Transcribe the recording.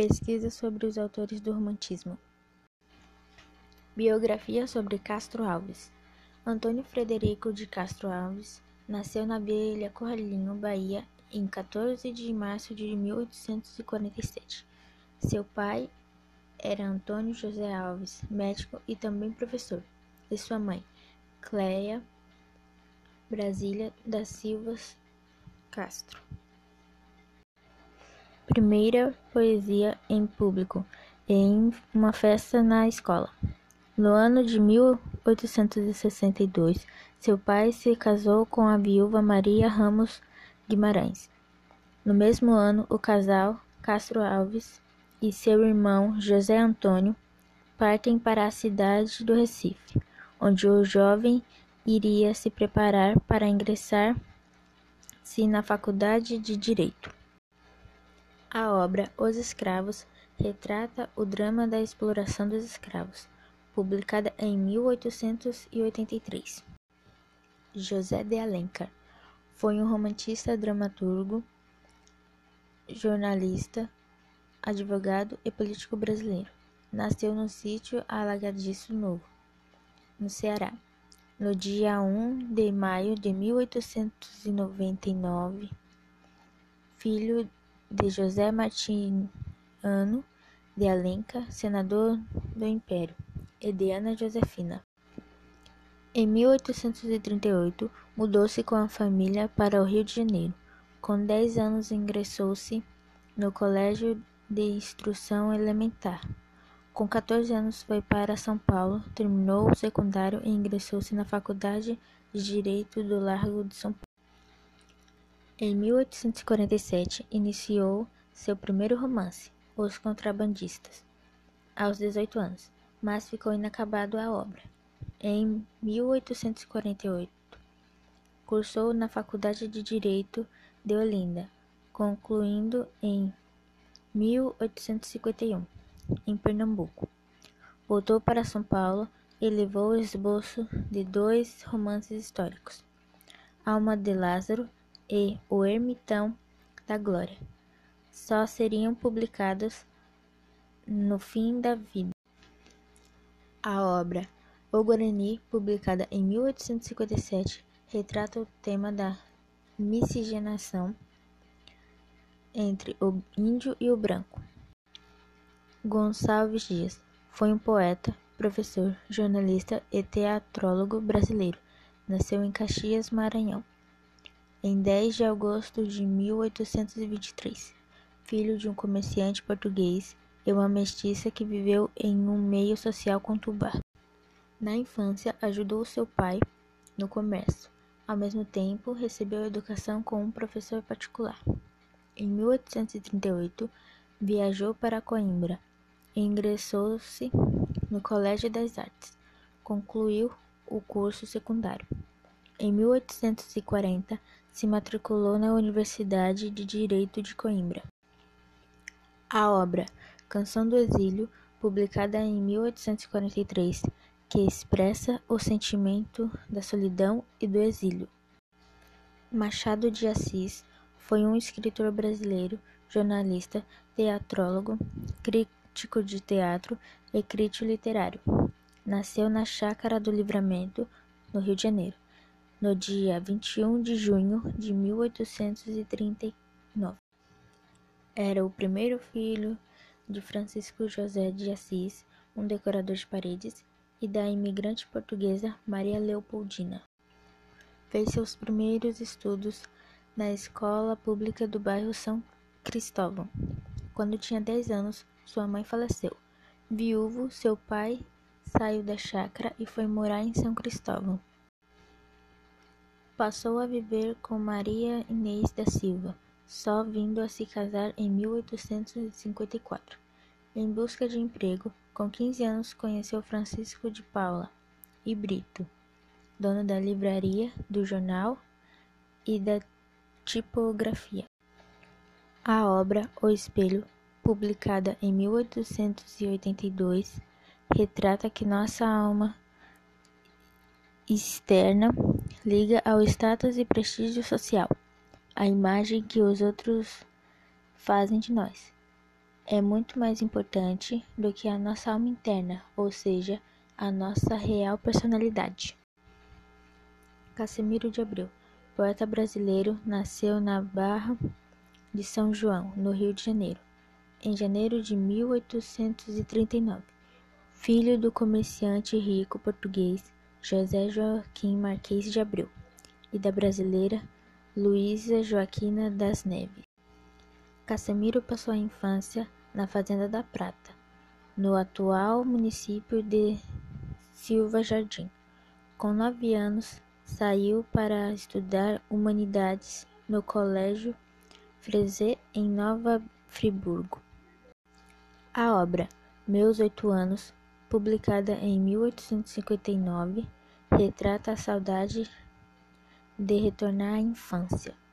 Pesquisa sobre os autores do Romantismo. Biografia sobre Castro Alves. Antônio Frederico de Castro Alves nasceu na Vila Corralinho, Bahia, em 14 de março de 1847. Seu pai era Antônio José Alves, médico e também professor, e sua mãe, Cléia Brasília da Silva Castro. Primeira poesia em público em uma festa na escola. No ano de 1862, seu pai se casou com a viúva Maria Ramos Guimarães. No mesmo ano, o casal Castro Alves e seu irmão José Antônio partem para a cidade do Recife, onde o jovem iria se preparar para ingressar-se na Faculdade de Direito. A obra Os Escravos retrata o drama da exploração dos escravos, publicada em 1883. José de Alencar foi um romantista, dramaturgo, jornalista, advogado e político brasileiro. Nasceu no sítio Alagadiço Novo, no Ceará no dia 1 de maio de 1899, filho de José Martiniano de Alencar, senador do Império, e de Ana Josefina. Em 1838, mudou-se com a família para o Rio de Janeiro. Com 10 anos, ingressou-se no Colégio de Instrução Elementar. Com 14 anos foi para São Paulo, terminou o secundário e ingressou-se na Faculdade de Direito do Largo de São Paulo. Em 1847, iniciou seu primeiro romance, Os Contrabandistas, aos 18 anos, mas ficou inacabado a obra. Em 1848, cursou na Faculdade de Direito de Olinda, concluindo em 1851 em Pernambuco. Voltou para São Paulo e levou o esboço de dois romances históricos, Alma de Lázaro e O Ermitão da Glória. Só seriam publicados no fim da vida. A obra O Guarani, publicada em 1857, retrata o tema da miscigenação entre o índio e o branco. Gonçalves Dias foi um poeta, professor, jornalista e teatrólogo brasileiro. Nasceu em Caxias, Maranhão, em 10 de agosto de 1823, filho de um comerciante português e uma mestiça que viveu em um meio social conturbado. Na infância, ajudou seu pai no comércio. Ao mesmo tempo, recebeu educação com um professor particular. Em 1838, viajou para Coimbra Ingressou-se no Colégio das Artes. Concluiu o curso secundário. Em 1840, se matriculou na Universidade de Direito de Coimbra. A obra Canção do Exílio, publicada em 1843, que expressa o sentimento da solidão e do exílio. Machado de Assis foi um escritor brasileiro, jornalista, teatrólogo, crítico de teatro e crítico literário. Nasceu na Chácara do Livramento, no Rio de Janeiro, no dia 21 de junho de 1839. Era o primeiro filho de Francisco José de Assis, um decorador de paredes, e da imigrante portuguesa Maria Leopoldina. Fez seus primeiros estudos na escola pública do bairro São Cristóvão. Quando tinha 10 anos, sua mãe faleceu. Viúvo, seu pai saiu da chácara e foi morar em São Cristóvão. Passou a viver com Maria Inês da Silva, só vindo a se casar em 1854. Em busca de emprego, com 15 anos conheceu Francisco de Paula e Brito, dono da livraria, do jornal e da tipografia. A obra O Espelho publicada em 1882, retrata que nossa alma externa liga ao status e prestígio social, a imagem que os outros fazem de nós. é muito mais importante do que a nossa alma interna, ou seja, a nossa real personalidade. Casemiro de Abreu, poeta brasileiro, nasceu na Barra de São João, no Rio de Janeiro, em janeiro de 1839. Filho do comerciante rico português José Joaquim Marquês de Abreu e da brasileira Luísa Joaquina das Neves. Casemiro passou a infância na Fazenda da Prata, no atual município de Silva Jardim. Com nove anos, saiu para estudar humanidades no Colégio Frezé, em Nova Friburgo. A obra Meus Oito Anos publicada em 1859, retrata a saudade de retornar à infância.